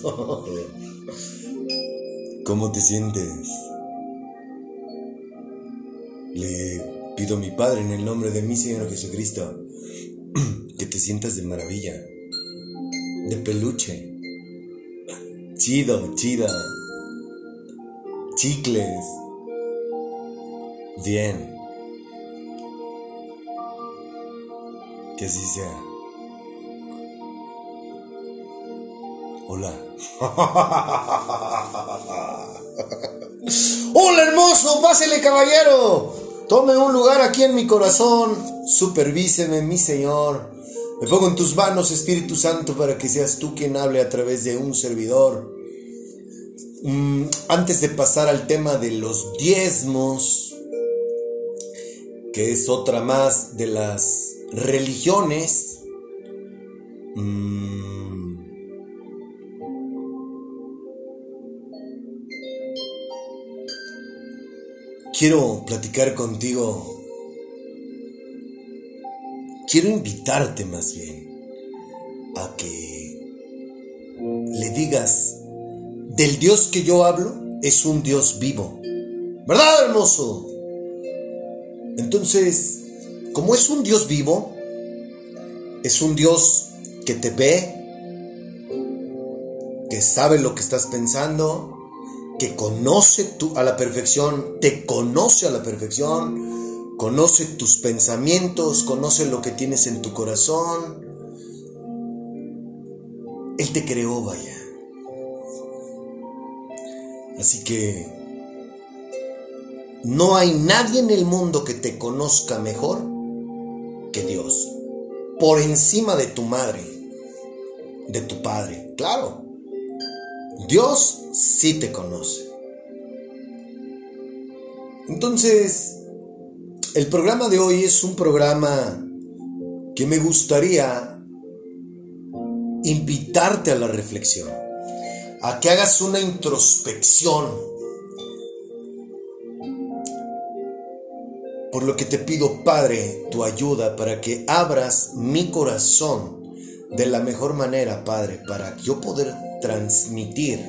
¿Cómo te sientes? Le pido a mi Padre en el nombre de mi Señor Jesucristo que te sientas de maravilla, de peluche, chido, chida, chicles, bien. Que así sea. Hola. Hola hermoso, pásele caballero. Tome un lugar aquí en mi corazón. Supervíseme, mi Señor. Me pongo en tus manos, Espíritu Santo, para que seas tú quien hable a través de un servidor. Mm, antes de pasar al tema de los diezmos, que es otra más de las religiones quiero platicar contigo quiero invitarte más bien a que le digas del Dios que yo hablo es un Dios vivo. ¿Verdad, hermoso? Entonces, como es un Dios vivo, es un Dios que te ve, que sabe lo que estás pensando, que conoce a la perfección, te conoce a la perfección, conoce tus pensamientos, conoce lo que tienes en tu corazón. Él te creó, vaya. Así que no hay nadie en el mundo que te conozca mejor que Dios. Por encima de tu madre, de tu padre. Claro. Dios sí te conoce. Entonces, el programa de hoy es un programa que me gustaría invitarte a la reflexión, a que hagas una introspección. Por lo que te pido, Padre, tu ayuda para que abras mi corazón de la mejor manera, Padre, para yo poder transmitir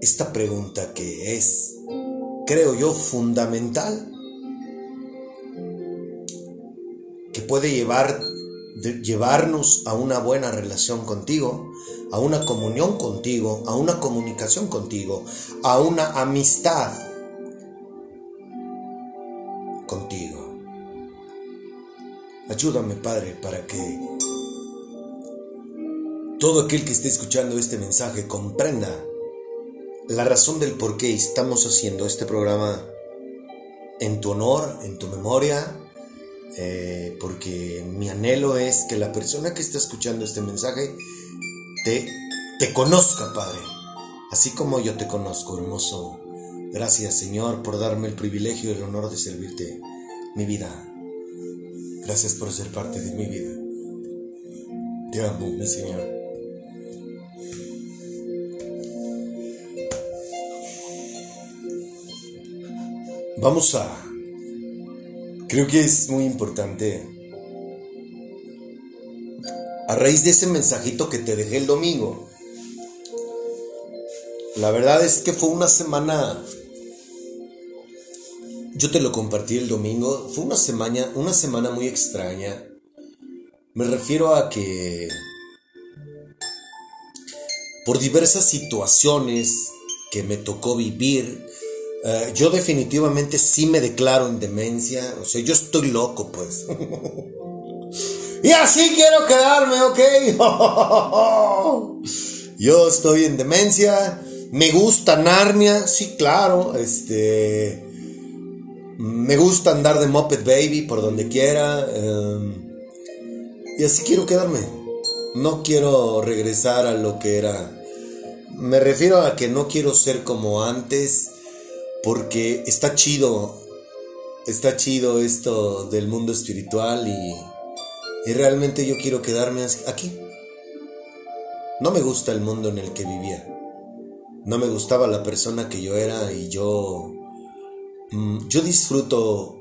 esta pregunta que es, creo yo, fundamental, que puede llevar, llevarnos a una buena relación contigo, a una comunión contigo, a una comunicación contigo, a una amistad contigo. Ayúdame, Padre, para que todo aquel que esté escuchando este mensaje comprenda la razón del por qué estamos haciendo este programa en tu honor, en tu memoria, eh, porque mi anhelo es que la persona que está escuchando este mensaje te, te conozca, Padre, así como yo te conozco, hermoso. Gracias, Señor, por darme el privilegio y el honor de servirte mi vida. Gracias por ser parte de mi vida. Te amo, mi Señor. Vamos a... Creo que es muy importante. A raíz de ese mensajito que te dejé el domingo. La verdad es que fue una semana... Yo te lo compartí el domingo. Fue una semana, una semana muy extraña. Me refiero a que... Por diversas situaciones que me tocó vivir, eh, yo definitivamente sí me declaro en demencia, o sea, yo estoy loco, pues. y así quiero quedarme, ¿ok? yo estoy en demencia, me gusta Narnia, sí, claro, este... Me gusta andar de Moped Baby por donde quiera. Em, y así quiero quedarme. No quiero regresar a lo que era. Me refiero a que no quiero ser como antes porque está chido, está chido esto del mundo espiritual y, y realmente yo quiero quedarme aquí. No me gusta el mundo en el que vivía. No me gustaba la persona que yo era y yo... Mm, yo disfruto...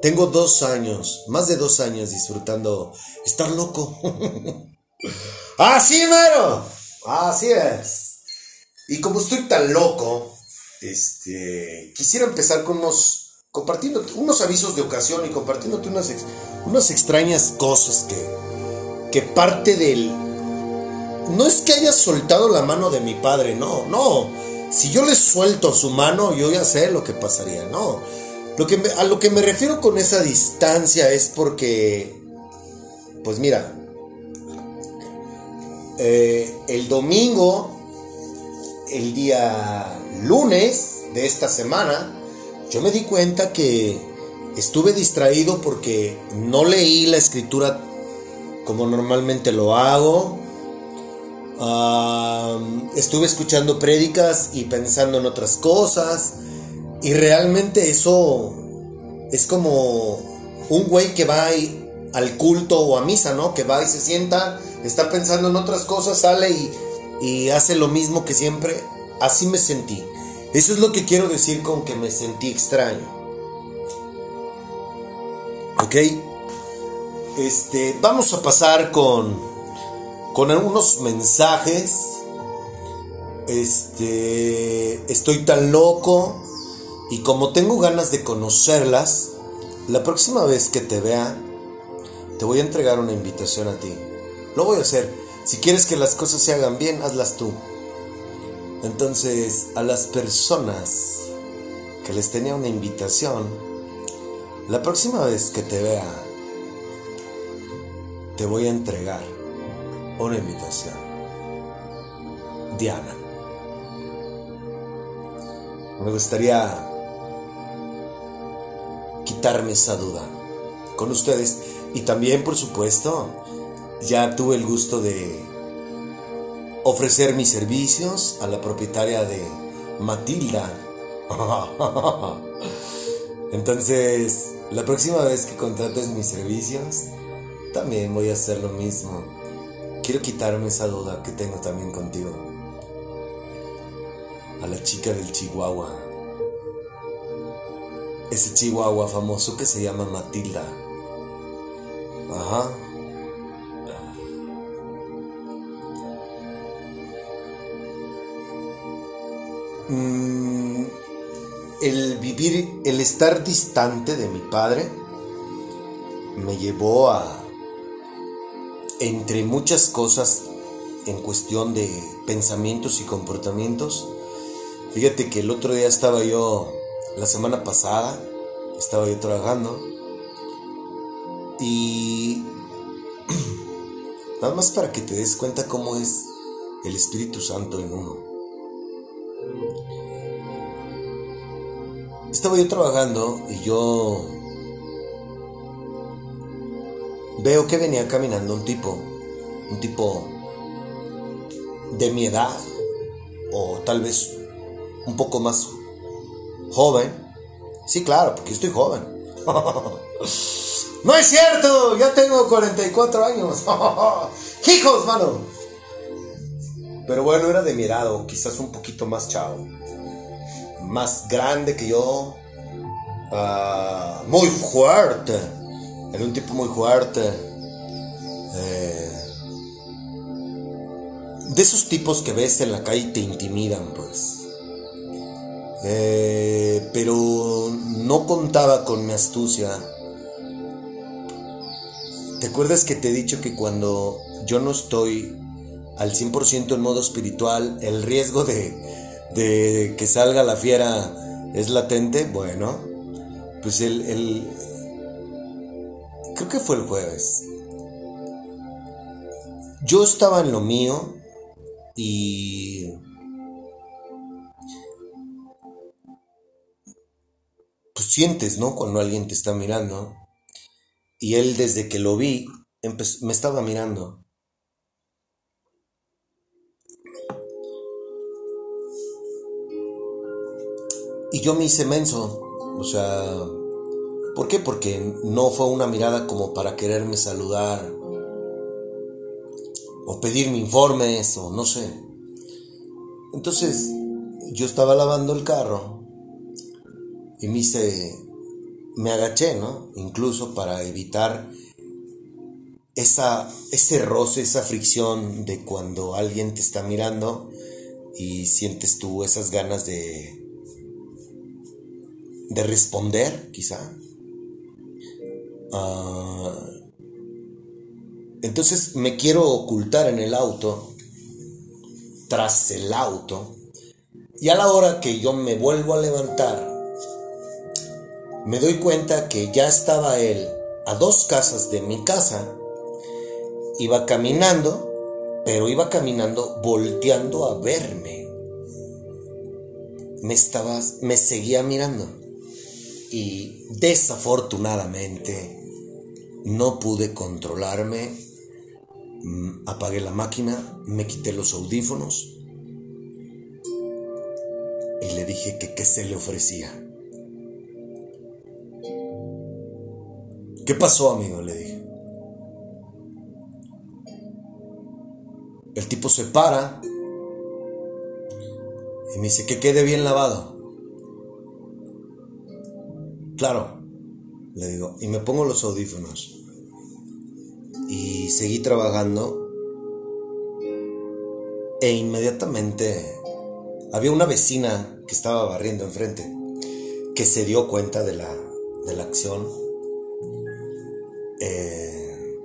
Tengo dos años, más de dos años disfrutando estar loco. Así mero. Así es. Y como estoy tan loco, este, quisiera empezar con unos, compartiendo unos avisos de ocasión y compartiéndote unas, unas extrañas cosas que, que parte del... No es que haya soltado la mano de mi padre, no, no. Si yo le suelto su mano, yo ya sé lo que pasaría, no. Lo que a lo que me refiero con esa distancia es porque, pues mira, eh, el domingo, el día lunes de esta semana, yo me di cuenta que estuve distraído porque no leí la escritura como normalmente lo hago. estuve escuchando prédicas y pensando en otras cosas. Y realmente eso es como un güey que va al culto o a misa, ¿no? Que va y se sienta, está pensando en otras cosas, sale y, y hace lo mismo que siempre. Así me sentí. Eso es lo que quiero decir con que me sentí extraño. ¿Ok? Este, vamos a pasar con, con algunos mensajes. este, estoy tan loco y como tengo ganas de conocerlas, la próxima vez que te vea, te voy a entregar una invitación a ti. Lo voy a hacer. Si quieres que las cosas se hagan bien, hazlas tú. Entonces, a las personas que les tenía una invitación, la próxima vez que te vea, te voy a entregar una invitación. Diana. Me gustaría quitarme esa duda con ustedes y también, por supuesto, ya tuve el gusto de ofrecer mis servicios a la propietaria de Matilda. Entonces, la próxima vez que contrates mis servicios, también voy a hacer lo mismo. Quiero quitarme esa duda que tengo también contigo. A la chica del Chihuahua. Ese Chihuahua famoso que se llama Matilda. Ajá. Mm, el vivir, el estar distante de mi padre, me llevó a, entre muchas cosas en cuestión de pensamientos y comportamientos, fíjate que el otro día estaba yo, la semana pasada, estaba yo trabajando y nada más para que te des cuenta cómo es el Espíritu Santo en uno. Estaba yo trabajando y yo veo que venía caminando un tipo, un tipo de mi edad o tal vez un poco más joven. Sí, claro, porque yo estoy joven. no es cierto, ya tengo 44 años. Hijos, mano. Pero bueno, era de mi edad o quizás un poquito más chavo más grande que yo, ah, muy fuerte, era un tipo muy fuerte. Eh, de esos tipos que ves en la calle y te intimidan, pues. Eh, pero no contaba con mi astucia. ¿Te acuerdas que te he dicho que cuando yo no estoy al 100% en modo espiritual, el riesgo de, de que salga la fiera es latente, bueno, pues el, el creo que fue el jueves. Yo estaba en lo mío y pues sientes, ¿no? Cuando alguien te está mirando. Y él desde que lo vi, me estaba mirando. Y yo me hice menso. O sea, ¿por qué? Porque no fue una mirada como para quererme saludar o pedirme informes o no sé. Entonces, yo estaba lavando el carro y me hice, me agaché, ¿no? Incluso para evitar esa, ese roce, esa fricción de cuando alguien te está mirando y sientes tú esas ganas de de responder, quizá. Ah, entonces me quiero ocultar en el auto, tras el auto, y a la hora que yo me vuelvo a levantar, me doy cuenta que ya estaba él a dos casas de mi casa, iba caminando, pero iba caminando volteando a verme. Me estaba, me seguía mirando y desafortunadamente no pude controlarme, mm, apagué la máquina, me quité los audífonos y le dije que qué se le ofrecía. ¿Qué pasó, amigo? Le dije. El tipo se para y me dice que quede bien lavado. Claro, le digo, y me pongo los audífonos. Y seguí trabajando. E inmediatamente había una vecina que estaba barriendo enfrente que se dio cuenta de la, de la acción. Eh,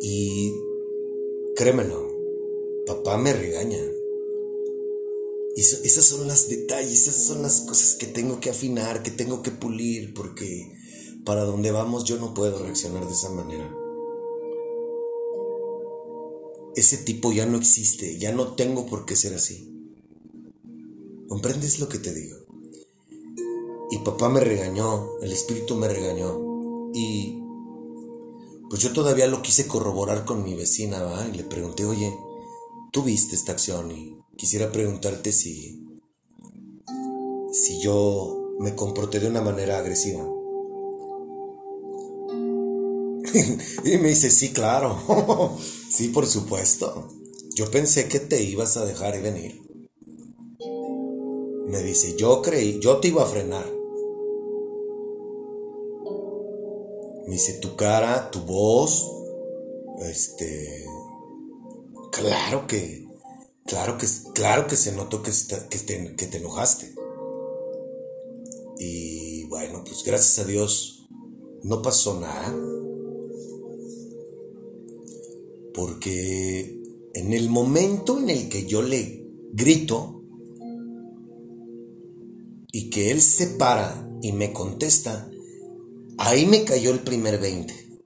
y créemelo, papá me regaña. Y esas son las detalles, esas son las cosas que tengo que afinar, que tengo que pulir, porque para donde vamos yo no puedo reaccionar de esa manera. Ese tipo ya no existe, ya no tengo por qué ser así. ¿Comprendes lo que te digo? Y papá me regañó, el espíritu me regañó. Y pues yo todavía lo quise corroborar con mi vecina, ¿va? Y le pregunté, oye, tú viste esta acción y quisiera preguntarte si, si yo me comporté de una manera agresiva. y me dice, sí, claro, sí, por supuesto. Yo pensé que te ibas a dejar venir. Me dice, yo creí, yo te iba a frenar. Me dice, tu cara, tu voz, este, claro que, claro que, claro que se notó que, que, te, que te enojaste. Y bueno, pues gracias a Dios no pasó nada. Porque en el momento en el que yo le grito y que él se para y me contesta, Ahí me cayó el primer 20.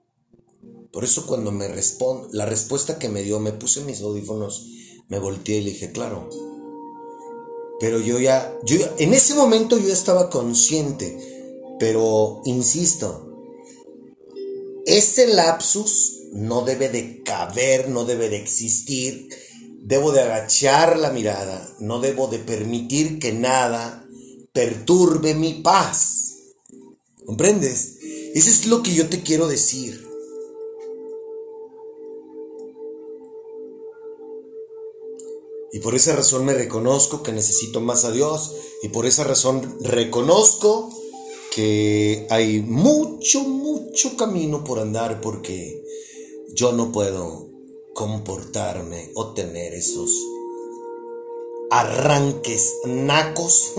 Por eso cuando me responde, la respuesta que me dio, me puse mis audífonos, me volteé y le dije, claro. Pero yo ya, yo en ese momento yo estaba consciente, pero insisto, ese lapsus no debe de caber, no debe de existir. Debo de agachar la mirada, no debo de permitir que nada perturbe mi paz. ¿Comprendes? Eso es lo que yo te quiero decir. Y por esa razón me reconozco que necesito más a Dios. Y por esa razón reconozco que hay mucho, mucho camino por andar porque yo no puedo comportarme o tener esos arranques nacos.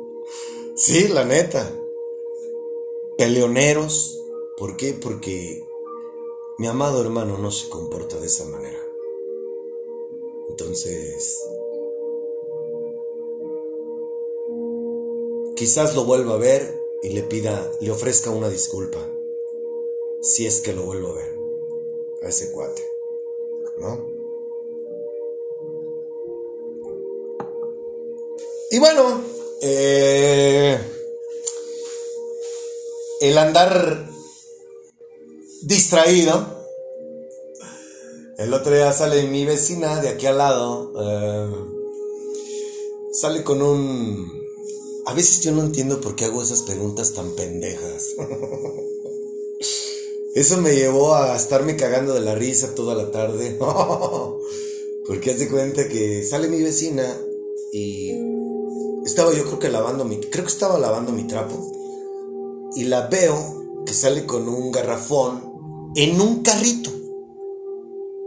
sí, la neta peleoneros. ¿Por qué? Porque mi amado hermano no se comporta de esa manera. Entonces, quizás lo vuelva a ver y le pida, le ofrezca una disculpa. Si es que lo vuelvo a ver a ese cuate, ¿no? Y bueno, eh, el andar distraído. El otro día sale mi vecina de aquí al lado. Eh, sale con un... A veces yo no entiendo por qué hago esas preguntas tan pendejas. Eso me llevó a estarme cagando de la risa toda la tarde. Porque haz de cuenta que sale mi vecina y estaba yo creo que lavando mi... Creo que estaba lavando mi trapo y la veo que sale con un garrafón en un carrito,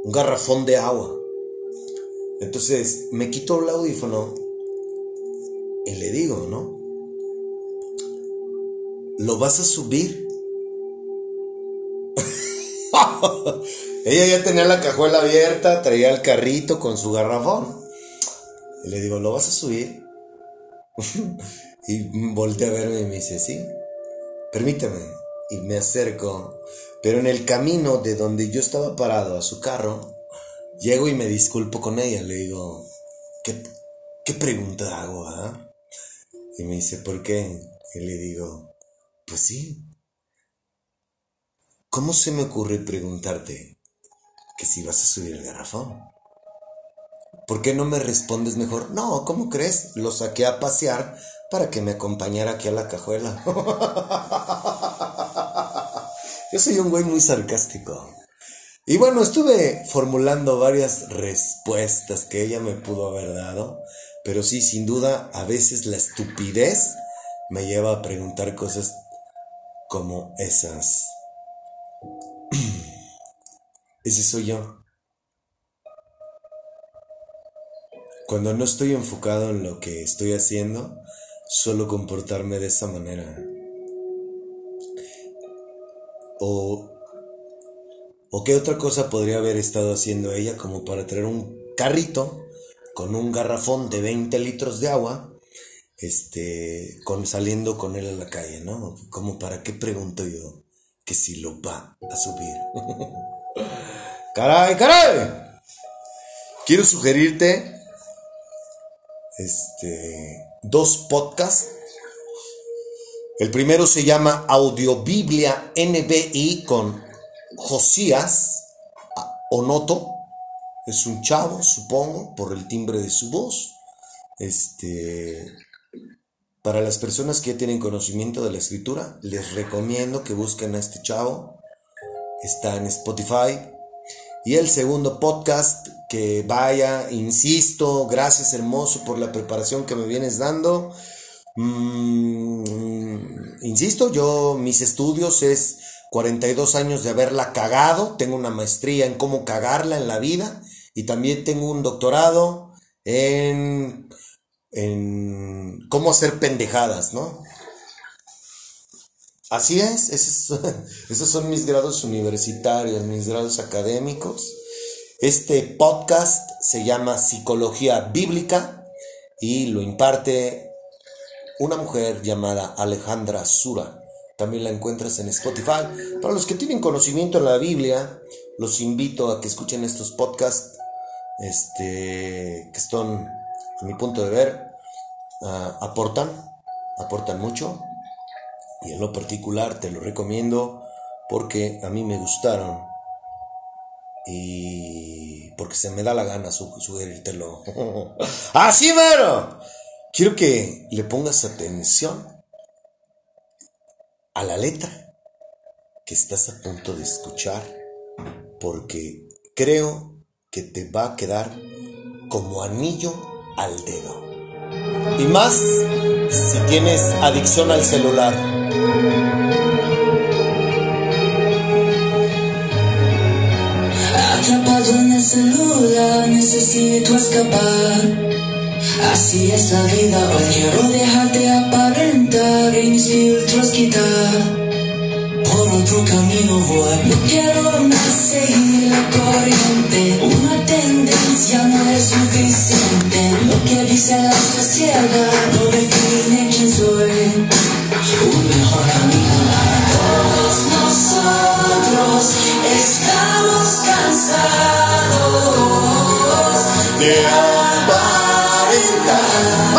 un garrafón de agua. Entonces me quito el audífono y le digo, ¿no? ¿Lo vas a subir? Ella ya tenía la cajuela abierta, traía el carrito con su garrafón. Y le digo, ¿lo vas a subir? y volteé a verme y me dice, sí permíteme. Y me acerco. Pero en el camino de donde yo estaba parado a su carro, llego y me disculpo con ella. Le digo, ¿qué, qué pregunta hago? Ah? Y me dice, ¿por qué? Y le digo, pues sí. ¿Cómo se me ocurre preguntarte que si vas a subir el garrafón? ¿Por qué no me respondes mejor? No, ¿cómo crees? Lo saqué a pasear para que me acompañara aquí a la cajuela. Yo soy un güey muy sarcástico. Y bueno, estuve formulando varias respuestas que ella me pudo haber dado, pero sí, sin duda, a veces la estupidez me lleva a preguntar cosas como esas. Ese soy yo. cuando no estoy enfocado en lo que estoy haciendo, suelo comportarme de esa manera. O, o qué otra cosa podría haber estado haciendo ella como para traer un carrito con un garrafón de 20 litros de agua, este, con, saliendo con él a la calle, ¿no? Como para qué pregunto yo que si lo va a subir. caray, caray. Quiero sugerirte este, dos podcasts. El primero se llama Audiobiblia NBI con Josías Onoto. Es un chavo, supongo, por el timbre de su voz. Este, para las personas que ya tienen conocimiento de la escritura, les recomiendo que busquen a este chavo. Está en Spotify. Y el segundo podcast que vaya, insisto, gracias hermoso por la preparación que me vienes dando. Mm, insisto, yo mis estudios es 42 años de haberla cagado, tengo una maestría en cómo cagarla en la vida y también tengo un doctorado en, en cómo hacer pendejadas, ¿no? Así es, esos, esos son mis grados universitarios, mis grados académicos. Este podcast se llama Psicología Bíblica y lo imparte una mujer llamada Alejandra Sura. También la encuentras en Spotify. Para los que tienen conocimiento en la Biblia, los invito a que escuchen estos podcasts este, que están, a mi punto de ver, ah, aportan, aportan mucho. Y en lo particular te lo recomiendo porque a mí me gustaron y porque se me da la gana su sugerírtelo. ¡Así, mero! Quiero que le pongas atención a la letra que estás a punto de escuchar, porque creo que te va a quedar como anillo al dedo. Y más si tienes adicción al celular. celular, necesito escapar. Así es la vida, hoy quiero dejarte aparentar y mis filtros quitar. Por otro camino voy, no quiero más seguir la corriente. Una tendencia no es suficiente. Lo que dice la sociedad no define quién soy. Un mejor camino para todos nosotros. Estamos cansados.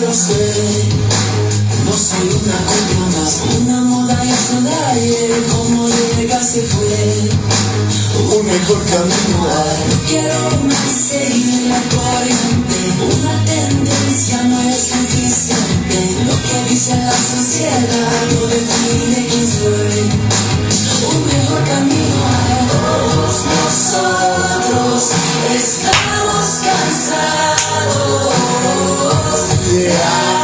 No soy una copia más, una moda y otro de ayer. Como llega se fue. Un mejor camino hay. No quiero más seguir la corriente. Una tendencia no es suficiente. Lo que dice la sociedad no define quién soy. Un mejor camino hay. Todos nosotros estamos cansados de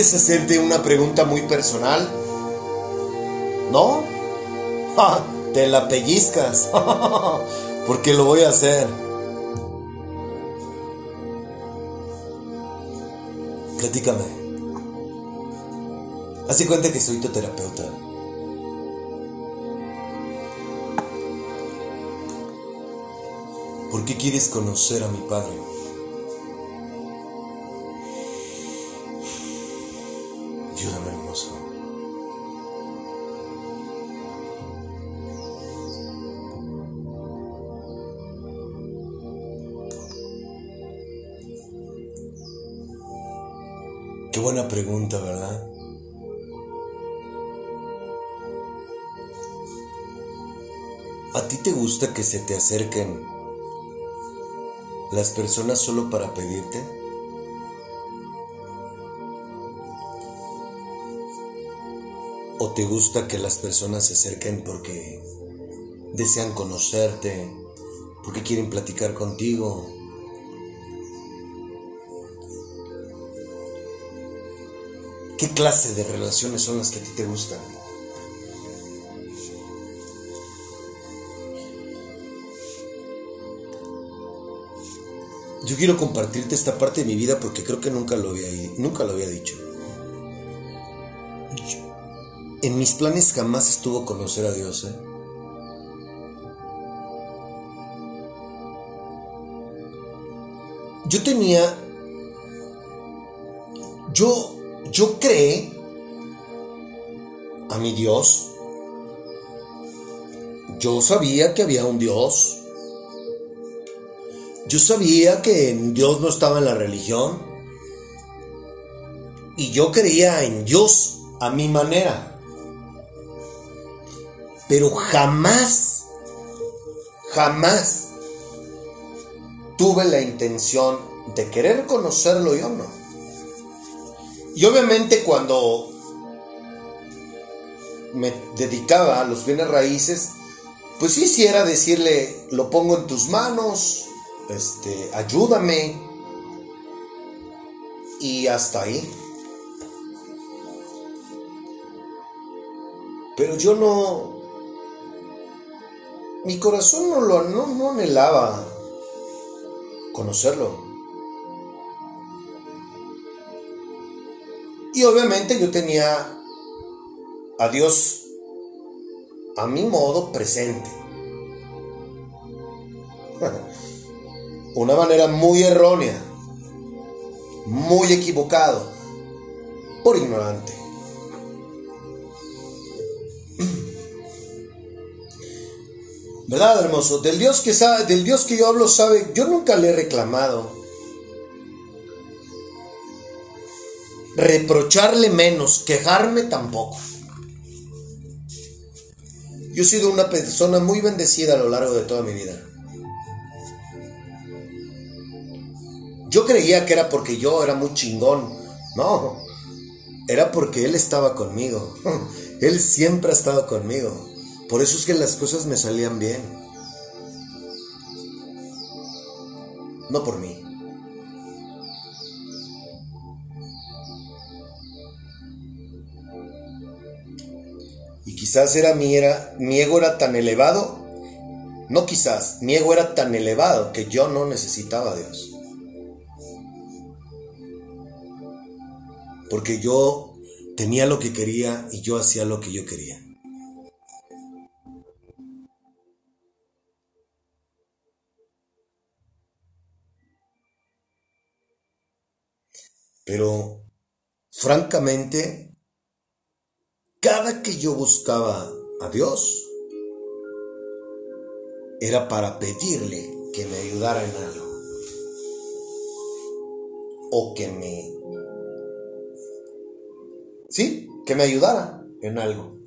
permites hacerte una pregunta muy personal? ¿No? Te la pellizcas. Porque lo voy a hacer. Platícame. Hace cuenta que soy tu terapeuta. ¿Por qué quieres conocer a mi padre? Pregunta, ¿verdad? ¿A ti te gusta que se te acerquen las personas solo para pedirte? ¿O te gusta que las personas se acerquen porque desean conocerte, porque quieren platicar contigo? Clase de relaciones son las que a ti te gustan? Yo quiero compartirte esta parte de mi vida porque creo que nunca lo había, nunca lo había dicho. En mis planes jamás estuvo conocer a Dios. ¿eh? Yo tenía, yo, yo creé a mi Dios. Yo sabía que había un Dios. Yo sabía que Dios no estaba en la religión. Y yo creía en Dios a mi manera. Pero jamás, jamás tuve la intención de querer conocerlo yo no. Y obviamente cuando me dedicaba a los bienes raíces, pues sí, era decirle, lo pongo en tus manos, este, ayúdame. Y hasta ahí. Pero yo no, mi corazón no lo no, no anhelaba conocerlo. Y obviamente yo tenía a Dios a mi modo presente. una manera muy errónea, muy equivocado, por ignorante. ¿Verdad, hermoso? Del Dios que sabe, del Dios que yo hablo sabe, yo nunca le he reclamado. Reprocharle menos, quejarme tampoco. Yo he sido una persona muy bendecida a lo largo de toda mi vida. Yo creía que era porque yo era muy chingón. No, era porque Él estaba conmigo. Él siempre ha estado conmigo. Por eso es que las cosas me salían bien. No por mí. Y quizás era mi, era, mi ego era tan elevado. No quizás, mi ego era tan elevado que yo no necesitaba a Dios. porque yo tenía lo que quería y yo hacía lo que yo quería. Pero, francamente, cada que yo buscaba a Dios, era para pedirle que me ayudara en algo. O que me ¿sí? Que me ayudara en algo.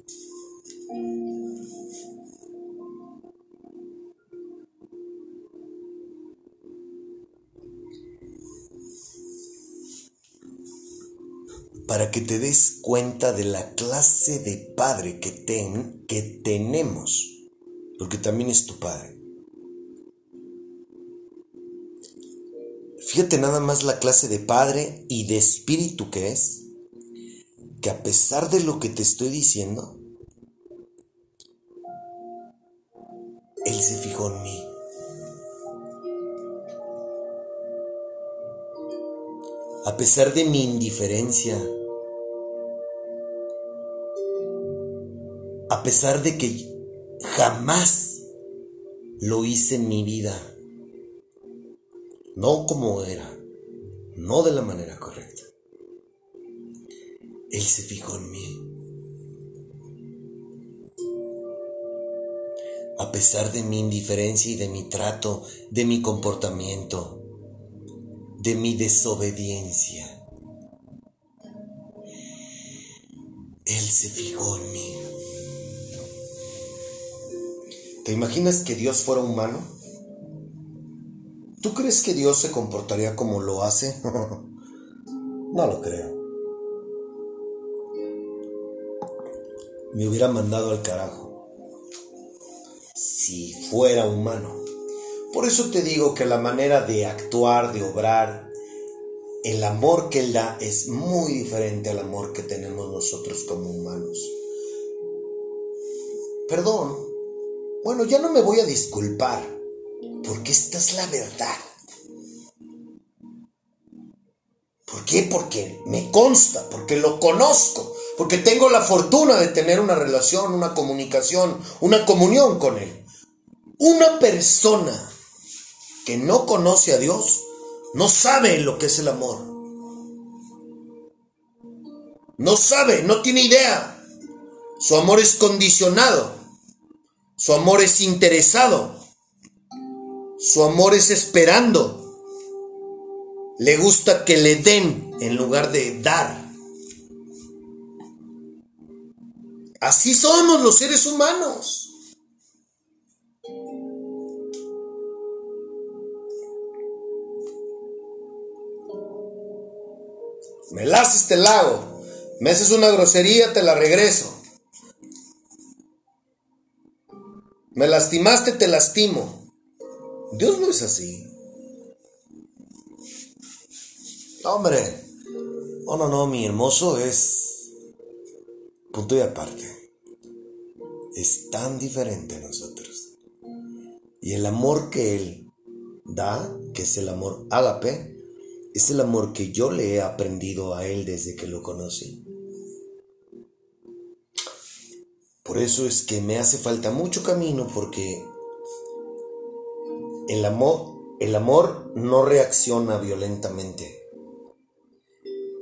Para que te des cuenta de la clase de padre que, ten, que tenemos, porque también es tu padre. Fíjate nada más la clase de padre y de espíritu que es, que a pesar de lo que te estoy diciendo, Él se fijó en mí. A pesar de mi indiferencia, a pesar de que jamás lo hice en mi vida, no como era, no de la manera correcta. Él se fijó en mí. A pesar de mi indiferencia y de mi trato, de mi comportamiento, de mi desobediencia, Él se fijó en mí. ¿Te imaginas que Dios fuera humano? ¿Tú crees que Dios se comportaría como lo hace? no lo creo. Me hubiera mandado al carajo. Si fuera humano. Por eso te digo que la manera de actuar, de obrar, el amor que Él da es muy diferente al amor que tenemos nosotros como humanos. Perdón. Bueno, ya no me voy a disculpar porque esta es la verdad. ¿Por qué? Porque me consta, porque lo conozco, porque tengo la fortuna de tener una relación, una comunicación, una comunión con Él. Una persona que no conoce a Dios no sabe lo que es el amor. No sabe, no tiene idea. Su amor es condicionado. Su amor es interesado. Su amor es esperando. Le gusta que le den en lugar de dar. Así somos los seres humanos. Me la haces, te la hago. Me haces una grosería, te la regreso. Me lastimaste, te lastimo. Dios no es así. Hombre, oh no, no, mi hermoso es punto y aparte. Es tan diferente a nosotros. Y el amor que Él da, que es el amor ágape, es el amor que yo le he aprendido a Él desde que lo conocí. Por eso es que me hace falta mucho camino porque el amor, el amor no reacciona violentamente.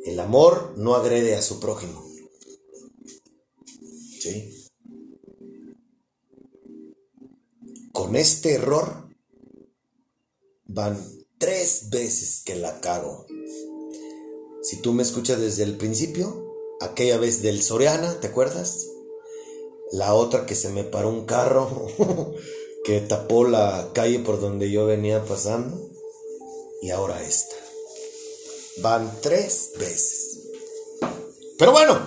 El amor no agrede a su prójimo. ¿Sí? Con este error van tres veces que la cago. Si tú me escuchas desde el principio, aquella vez del Soriana, ¿te acuerdas? La otra que se me paró un carro que tapó la calle por donde yo venía pasando y ahora esta. Van tres veces. Pero bueno,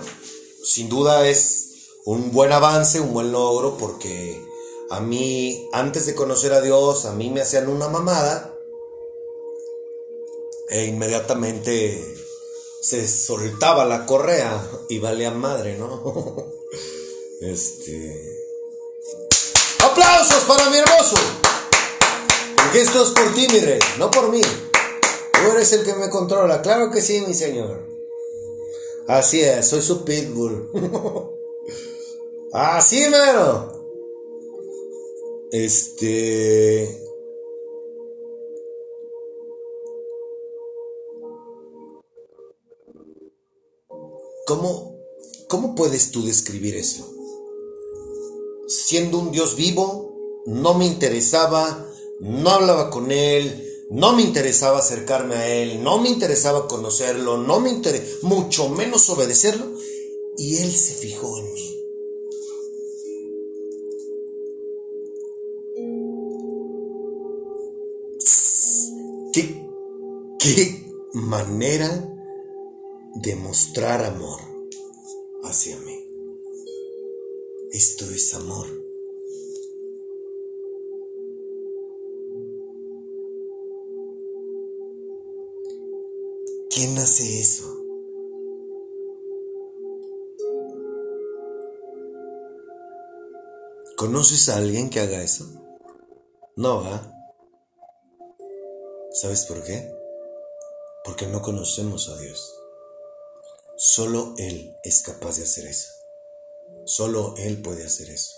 sin duda es un buen avance, un buen logro, porque a mí, antes de conocer a Dios, a mí me hacían una mamada e inmediatamente se soltaba la correa y valía madre, ¿no? este aplausos para mi hermoso. Porque esto es por ti, mi rey, no por mí. Tú eres el que me controla. Claro que sí, mi señor. Así es, soy su pitbull. Así, mero. Este. ¿Cómo, ¿Cómo puedes tú describir eso? Siendo un Dios vivo, no me interesaba, no hablaba con Él, no me interesaba acercarme a Él, no me interesaba conocerlo, no me interesaba, mucho menos obedecerlo, y Él se fijó en mí. ¿Qué, qué manera de mostrar amor hacia mí? Esto es amor. ¿Quién hace eso? ¿Conoces a alguien que haga eso? No, ¿va? ¿Sabes por qué? Porque no conocemos a Dios. Solo Él es capaz de hacer eso. Solo Él puede hacer eso.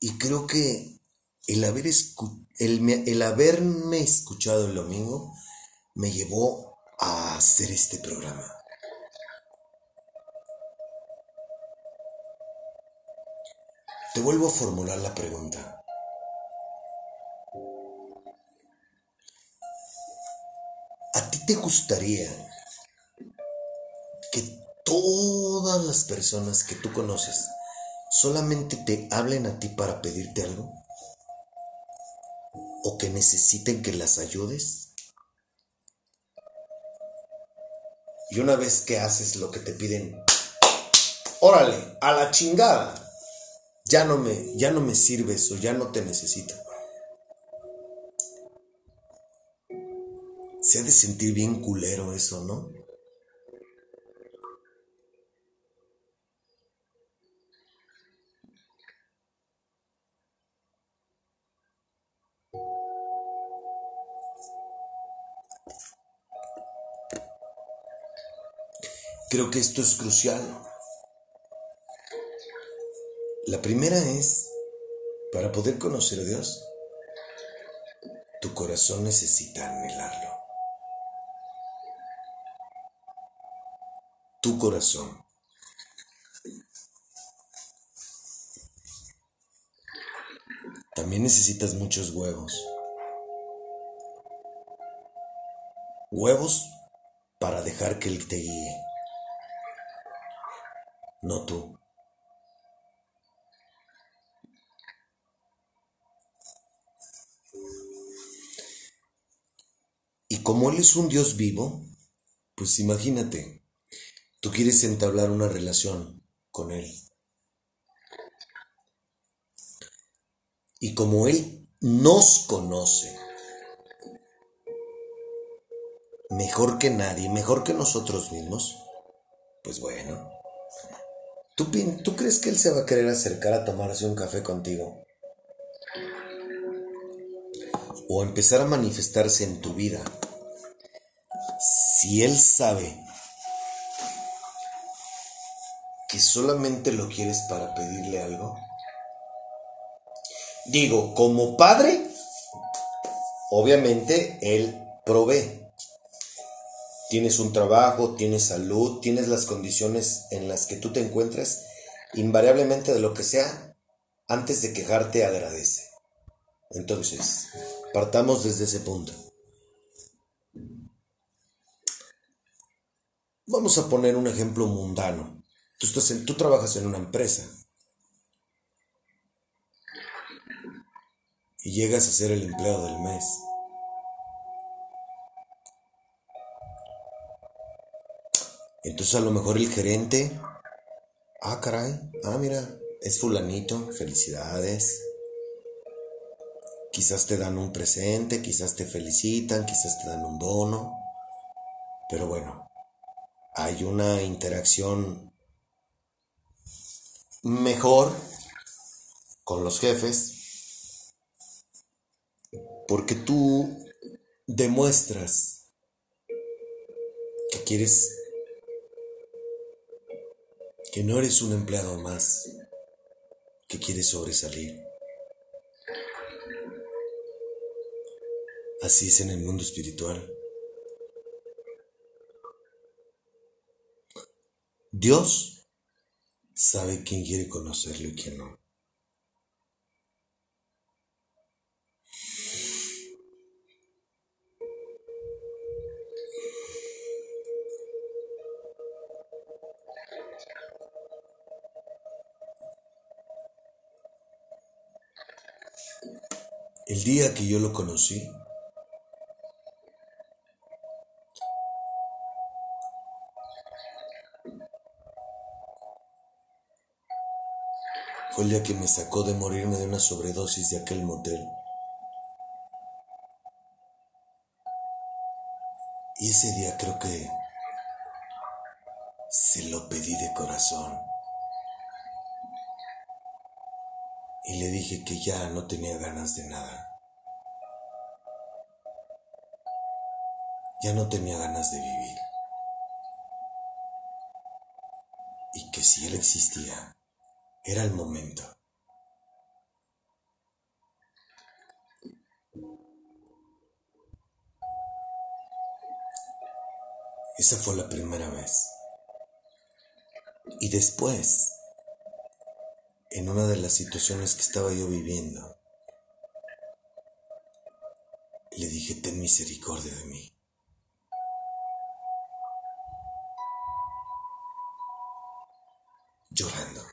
Y creo que el, haber el haberme escuchado el domingo me llevó a hacer este programa. Te vuelvo a formular la pregunta. Te gustaría que todas las personas que tú conoces solamente te hablen a ti para pedirte algo? ¿O que necesiten que las ayudes? Y una vez que haces lo que te piden, órale, a la chingada. Ya no me, ya no me sirves o ya no te necesito. Se ha de sentir bien culero eso, ¿no? Creo que esto es crucial. La primera es, para poder conocer a Dios, tu corazón necesita anhelarlo. Corazón. También necesitas muchos huevos. Huevos para dejar que Él te guíe no tú. Y como Él es un Dios vivo, pues imagínate, tú quieres entablar una relación con Él. Y como Él nos conoce, mejor que nadie, mejor que nosotros mismos, pues bueno, ¿Tú, crees que él se va a querer acercar a tomarse un café contigo? O empezar a manifestarse en tu vida. Si él sabe que solamente lo quieres para pedirle algo. Digo, como padre, obviamente él provee tienes un trabajo, tienes salud, tienes las condiciones en las que tú te encuentres, invariablemente de lo que sea, antes de quejarte agradece. Entonces, partamos desde ese punto. Vamos a poner un ejemplo mundano. Tú, estás tú trabajas en una empresa y llegas a ser el empleado del mes. Entonces a lo mejor el gerente, ah, caray, ah, mira, es fulanito, felicidades. Quizás te dan un presente, quizás te felicitan, quizás te dan un bono. Pero bueno, hay una interacción mejor con los jefes porque tú demuestras que quieres que no eres un empleado más que quiere sobresalir. Así es en el mundo espiritual. Dios sabe quién quiere conocerlo y quién no. El día que yo lo conocí, el día que me sacó de morirme de una sobredosis de aquel motel. Y ese día creo que se lo pedí de corazón. Y le dije que ya no tenía ganas de nada. Ya no tenía ganas de vivir. Y que si él existía, era el momento. Esa fue la primera vez. Y después, en una de las situaciones que estaba yo viviendo, le dije, ten misericordia de mí. Llorando.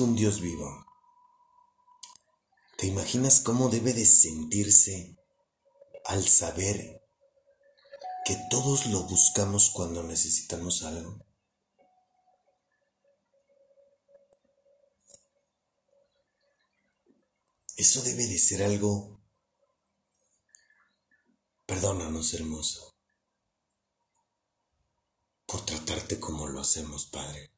Un Dios vivo, ¿te imaginas cómo debe de sentirse al saber que todos lo buscamos cuando necesitamos algo? Eso debe de ser algo... Perdónanos, hermoso, por tratarte como lo hacemos, Padre.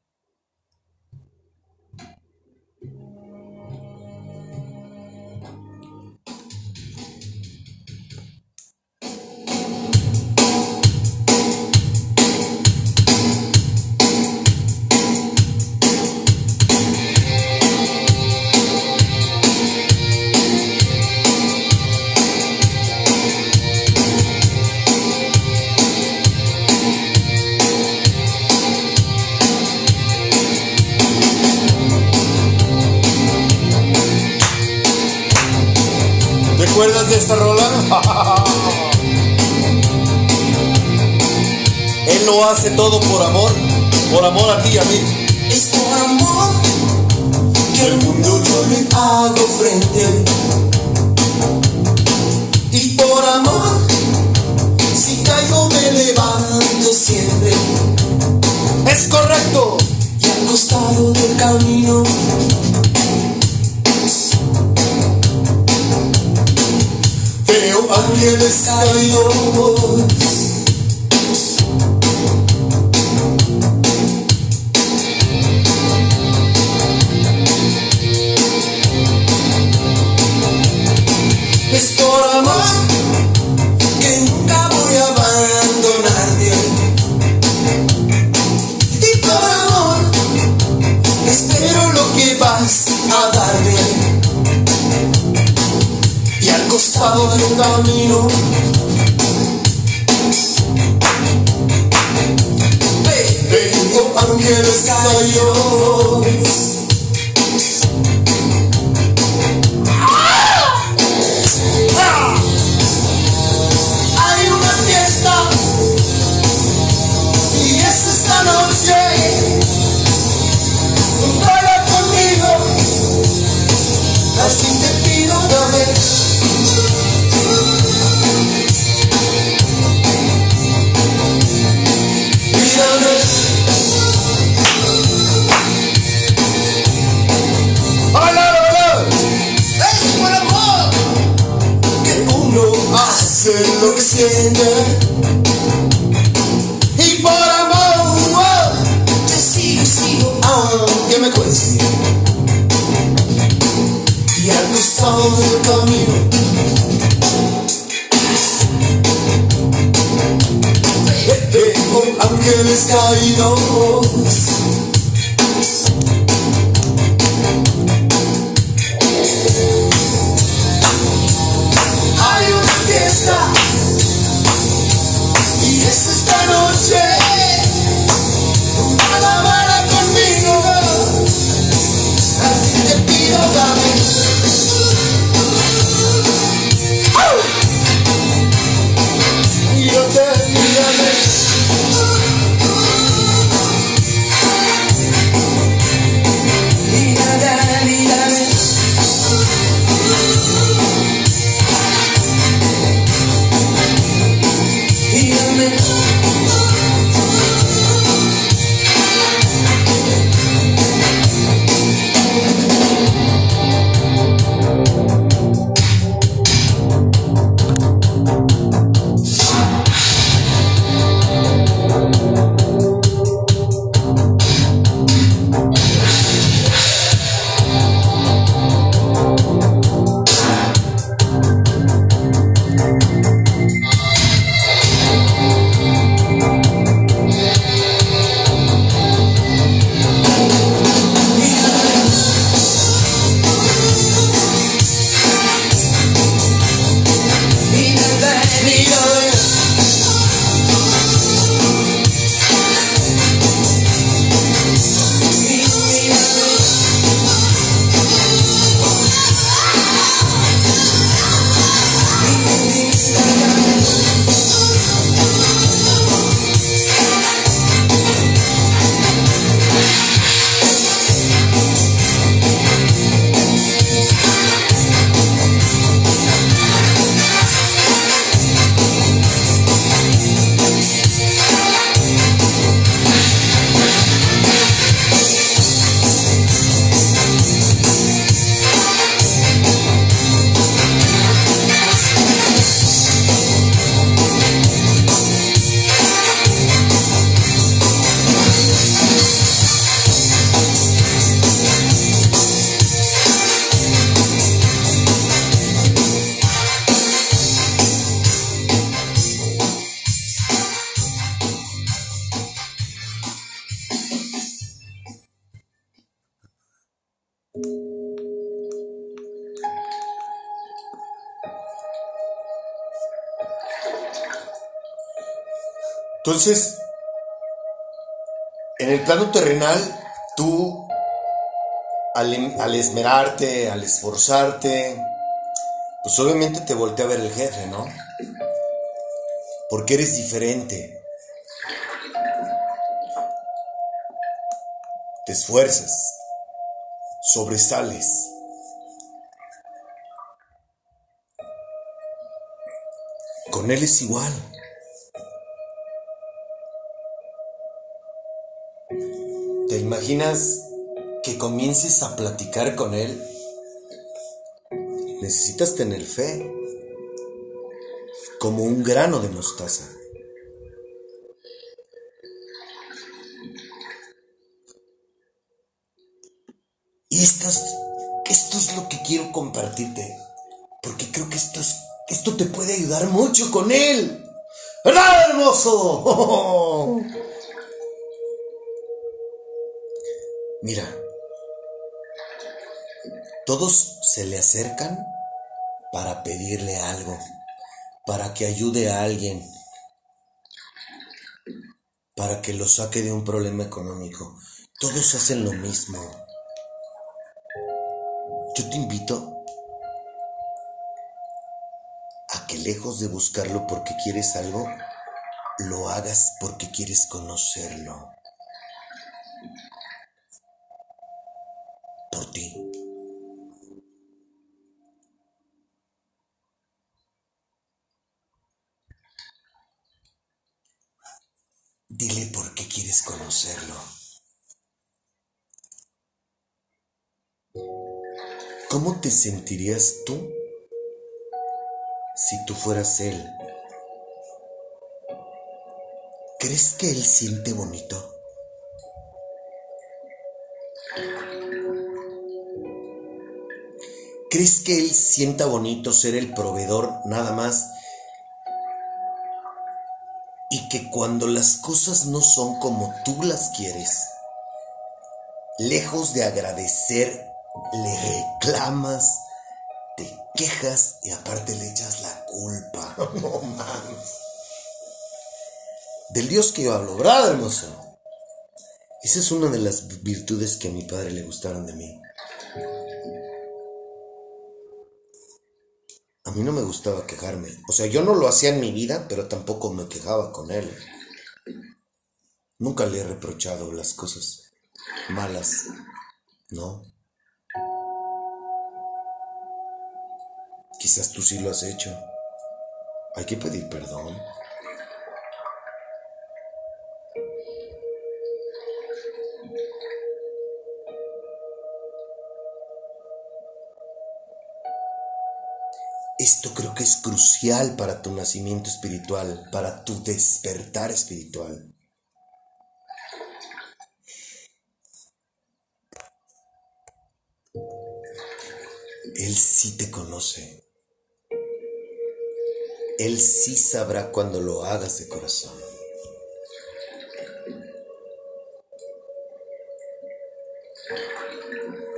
Todo por amor, por amor a ti y a mí. Es por amor que al mundo yo le hago frente. Y por amor, si caigo me levanto siempre. Es correcto. Y al costado del camino, veo ángeles caídos. Costado del camino, veo ángeles caídos. Hay una fiesta y es esta noche. Entonces, en el plano terrenal, tú, al, esmerarte, al esforzarte, pues obviamente te voltea a ver el jefe, ¿no? Porque eres diferente. Te esfuerzas, sobresales. Con él es igual. Imaginas que comiences a platicar con Él? Necesitas tener fe, como un grano de mostaza. Y esto es, es lo que quiero compartirte, porque creo que esto, esto te puede ayudar mucho con Él. ¿Verdad, hermoso? Mira, todos se le acercan para pedirle algo, para que ayude a alguien, para que lo saque de un problema económico. Todos hacen lo mismo. Yo te invito a que lejos de buscarlo porque quieres algo, lo hagas porque quieres conocerlo. ¿Cómo te sentirías tú si tú fueras él? ¿Crees que él siente bonito? ¿Crees que él sienta bonito ser el proveedor nada más que cuando las cosas no son como tú las quieres, lejos de agradecer, le reclamas, te quejas y aparte le echas la culpa. No mames. Del Dios que yo hablo, ¿verdad, hermoso? Esa es una de las virtudes que a mi padre le gustaron de mí. A mí no me gustaba quejarme. O sea, yo no lo hacía en mi vida, pero tampoco me quejaba con él. Nunca le he reprochado las cosas malas, ¿no? Quizás tú sí lo has hecho. Hay que pedir perdón. Esto creo que es crucial para tu nacimiento espiritual, para tu despertar espiritual. Él sí te conoce. Él sí sabrá cuando lo hagas de corazón.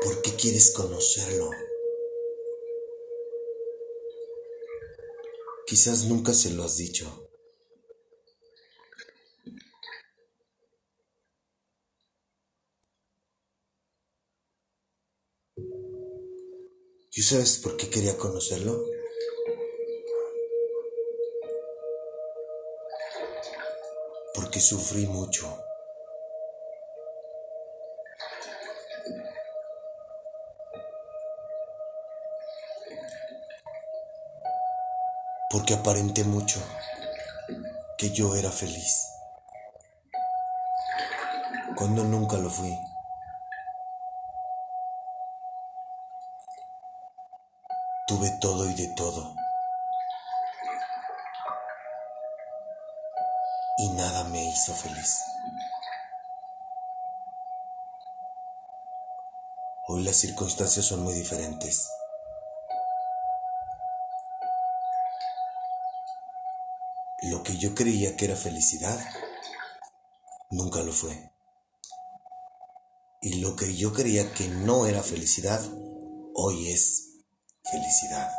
¿Por qué quieres conocerlo? Quizás nunca se lo has dicho. ¿Y sabes por qué quería conocerlo? Porque sufrí mucho. Porque aparenté mucho que yo era feliz, cuando nunca lo fui. Tuve todo y de todo. Y nada me hizo feliz. Hoy las circunstancias son muy diferentes. Lo que yo creía que era felicidad, nunca lo fue. Y lo que yo creía que no era felicidad, hoy es felicidad.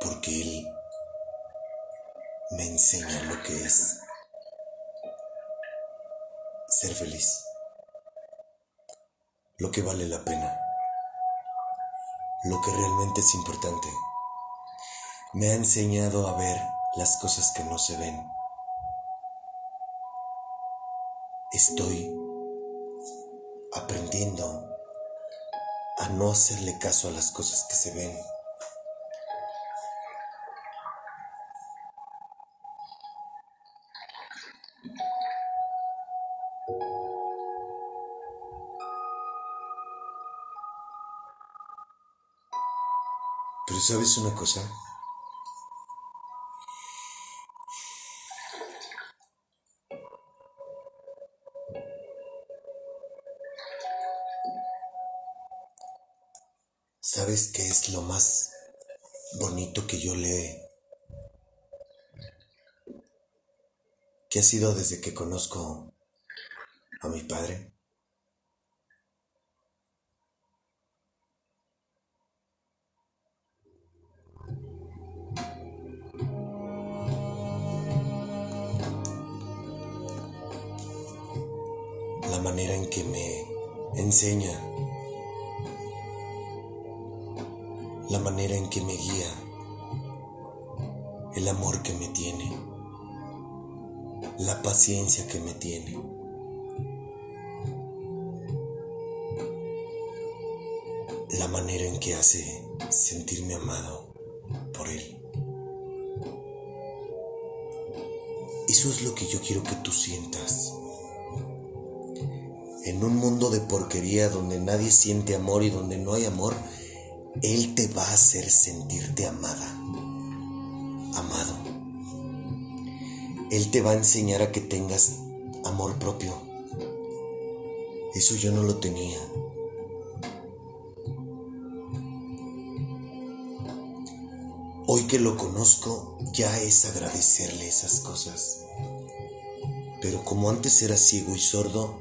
Porque Él me enseña lo que es ser feliz, lo que vale la pena, lo que realmente es importante. Me ha enseñado a ver las cosas que no se ven. Estoy aprendiendo a no hacerle caso a las cosas que se ven. Sabes una cosa? ¿Sabes qué es lo más bonito que yo le... que ha sido desde que conozco a mi padre? Guía, el amor que me tiene, la paciencia que me tiene. La manera en que hace sentirme amado por Él. Eso es lo que yo quiero que tú sientas. En un mundo de porquería donde nadie siente amor y donde no hay amor, él te va a hacer sentirte amada, amado. Él te va a enseñar a que tengas amor propio. Eso yo no lo tenía. Hoy que lo conozco, ya es agradecerle esas cosas. Pero como antes era ciego y sordo,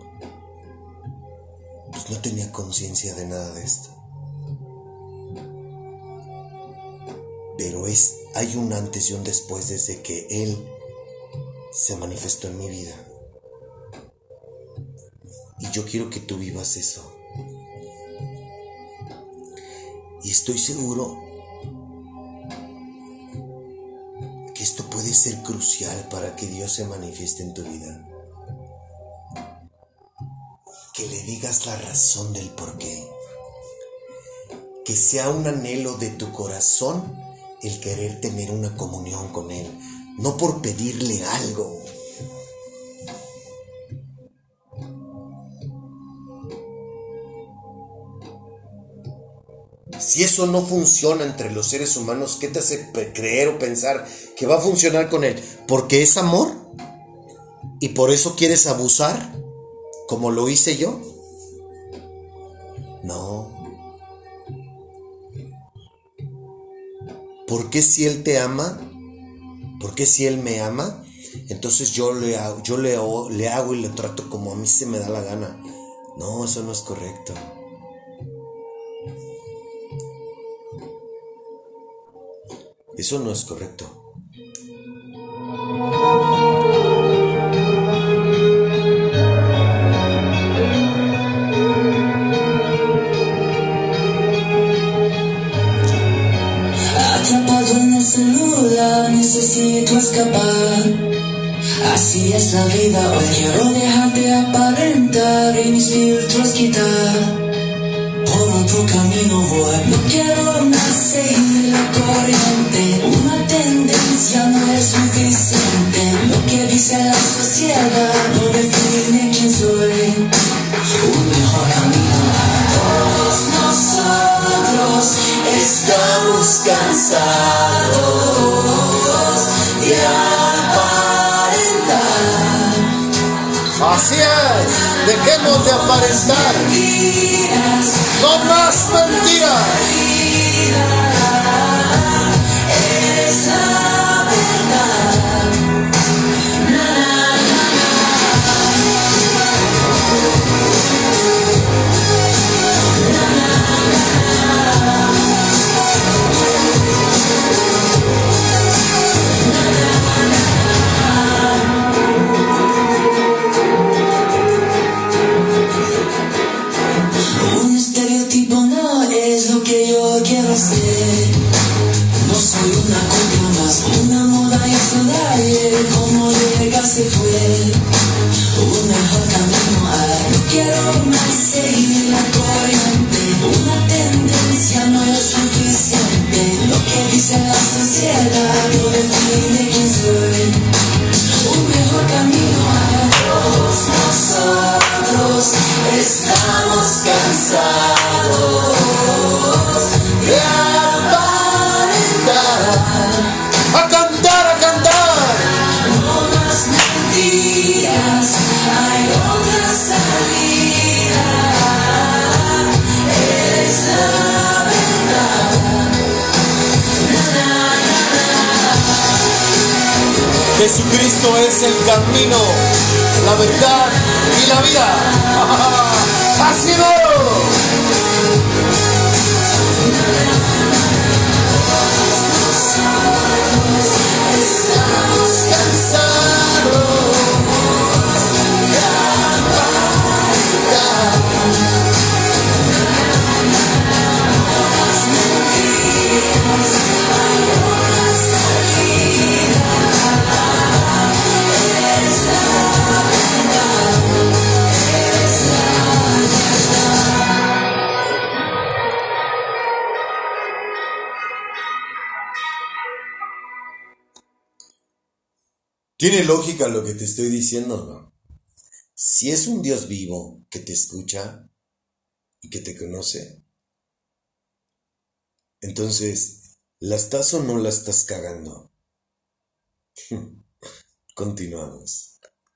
pues no tenía conciencia de nada de esto. Pero es, hay un antes y un después desde que Él se manifestó en mi vida. Y yo quiero que tú vivas eso. Y estoy seguro que esto puede ser crucial para que Dios se manifieste en tu vida. Que le digas la razón del por qué. Que sea un anhelo de tu corazón el querer tener una comunión con Él, no por pedirle algo. Si eso no funciona entre los seres humanos, ¿qué te hace creer o pensar que va a funcionar con Él? ¿Porque es amor? ¿Y por eso quieres abusar? Como lo hice yo. ¿Por qué si Él te ama? ¿Por qué si Él me ama? Entonces yo le hago, yo le, le hago y le trato como a mí se me da la gana. No, eso no es correcto. Eso no es correcto. Necesito escapar. Así es la vida, hoy quiero dejar de aparentar y mis filtros quitar. Por otro camino voy, no quiero más seguir la corriente. Una tendencia no es suficiente. Lo que dice la sociedad no define quién soy. Un mejor amigo. Todos nosotros estamos cansados. Así es, dejemos de aparentar. No más mentiras. No soy una copia más, una moda y fue Como llega se fue, un mejor camino hay. No quiero más seguir la corriente. Una tendencia no es suficiente. Lo que dice la sociedad no define quién soy. Un mejor camino hay. Todos nosotros estamos cansados. Jesucristo es el camino, la verdad y la vida. ¡Así! Estamos ¿Tiene lógica lo que te estoy diciendo no? Si es un Dios vivo que te escucha y que te conoce, entonces, ¿la estás o no la estás cagando? Continuamos.